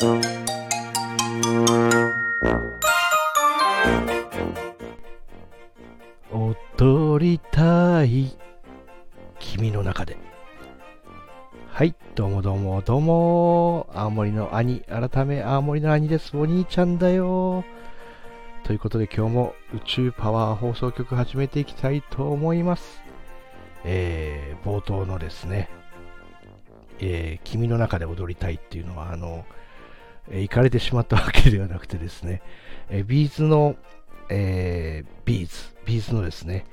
踊りたい君の中で。はいどうもどうもどうも青森の兄改め青森の兄です。お兄ちゃんだよ。ということで今日も宇宙パワー放送局始めていきたいと思います。えー、冒頭のですね、えー、君の中で踊りたいっていうのはあの、え、イカれてしまったわけではなくてですね、えー、 B'zの、えー、 B'z、B'zのですね、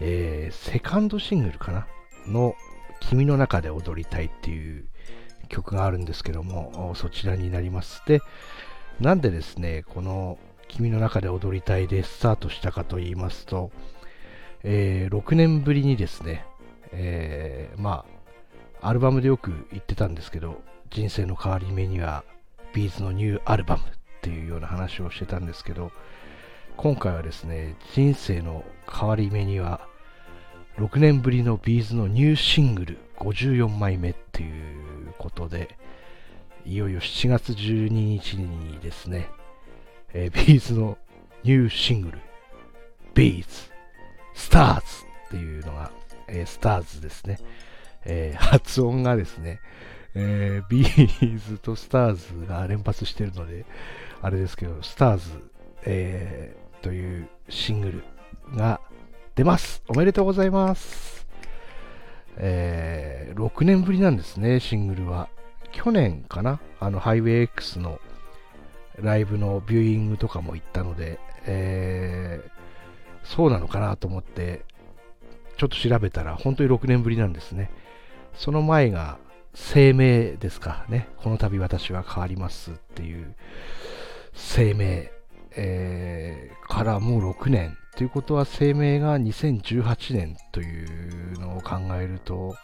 えー、セカンドシングルかな？の君の中で踊りたいっていう曲があるんですけども、そちらになります。で、なんでですね、この君の中で踊りたいでスタートしたかと言いますと、えー、6年ぶりにですね、えー、まあ、アルバムでよく言ってたんですけど、人生の変わり目には、 B'zのニューアルバムっていうような話をしてたんですけど、今回はですね、人生の変わり目には、6年ぶりの B'zのニューシングル54枚目っていうことで、いよいよ7月12日にですね、えー、 B'zのニューシングル、B'z STARS っていうのが、えー、 STARSですね。えー、発音がですね、えー、 B'zと STARS が連発してるので、あれですけど、 STARS、えー、というシングルが出ます。おめでとうございます。えー、6年ぶりなんですね、シングルは。去年かな？あの、 Highway X のライブのビューイングとかも行ったので、えー、そうなのかなと思って、ちょっと調べたら、本当に6年ぶりなんですね。その前が、声明ですかね。この度私は変わりますっていう声明、えー、からもう6年。ということは声明が2018年というのを考えると、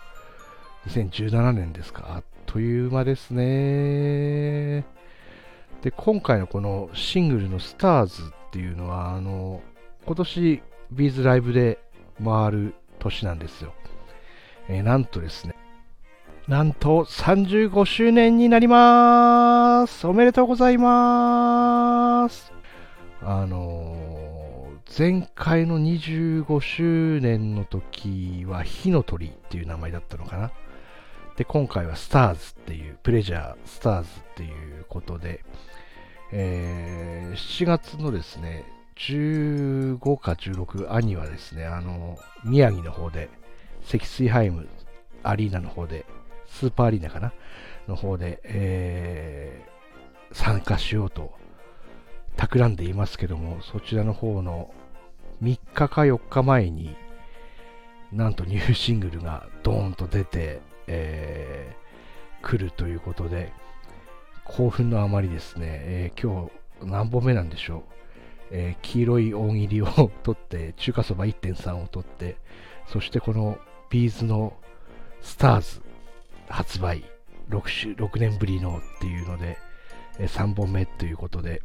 2017年ですか。あっという間ですね。で、今回のこのシングルのスターズっていうのは、あの、今年、ビーズライブで回る年なんですよ。えー、なんとですね、なんと35周年になります。おめでとうございます。あの、前回の25周年の時は火の鳥っていう名前だったのかな。で、今回はスターズっていう、プレジャースターズっていうことで、えー、7月のですね、15か16、兄はですね、あの、宮城の方で、積水ハイムアリーナの方で、スーパーアリーナかなの方で、えー、参加しようと、企んでいますけども、そちらの方の3日か4日前に、なんとニューシングルがドーンと出て、えー、来るということで、興奮のあまりですね、えー、今日何本目なんでしょう。えー、黄色い大喜利を取って、中華そば1.3を取って、そしてこのビーズのスターズ発売 6, 週6年ぶりのっていうので、え、3本目ということで、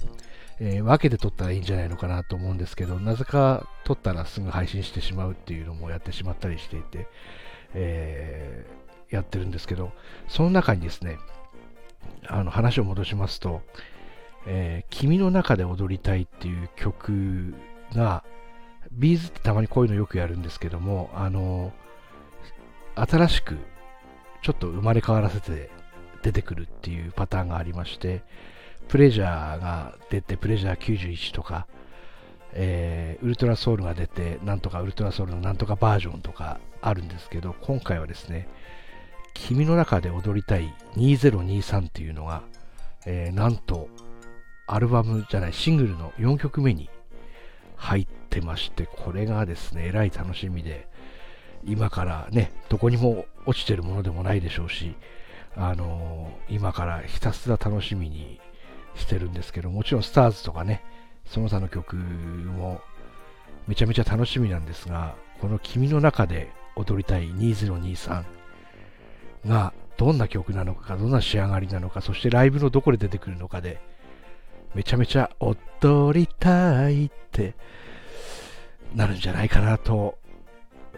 えー、分けて撮ったらいいんじゃないのかなと思うんですけど、なぜか撮ったらすぐ配信してしまうっていうのもやってしまったりしていて、えー、やってるんですけど、その中にですね、あの話を戻しますと、えー、君の中で踊りたいっていう曲が、ビーズってたまにこういうのよくやるんですけども、あの新しくちょっと生まれ変わらせて出てくるっていうパターンがありまして、プレジャーが出て、プレジャー91とか、えー、ウルトラソウルが出て、なんとかウルトラソウルのなんとかバージョンとかあるんですけど、今回はですね、君の中で踊りたい2023っていうのが、えー、なんとアルバムじゃない、シングルの4曲目に入ってまして、これがですね、えらい楽しみで、今からね、どこにも落ちてるものでもないでしょうし、あのー、今からひたすら楽しみにしてるんですけど、もちろんスターズとかね、その他の曲もめちゃめちゃ楽しみなんですが、この君の中で踊りたい2023がどんな曲なのか、どんな仕上がりなのか、そしてライブのどこで出てくるのかで、めちゃめちゃ踊りたいってなるんじゃないかなと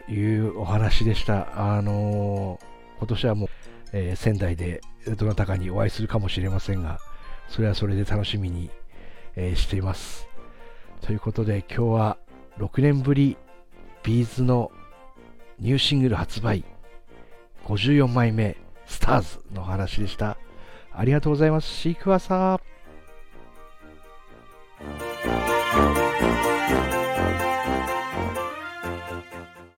いうお話でした。あのー、今年はもう、えー、仙台でどなたかにお会いするかもしれませんが、それはそれで楽しみに、えー、しています。ということで今日は6年ぶりビーズのニューシングル発売54枚目スターズのお話でした。ありがとうございます。シークワサー。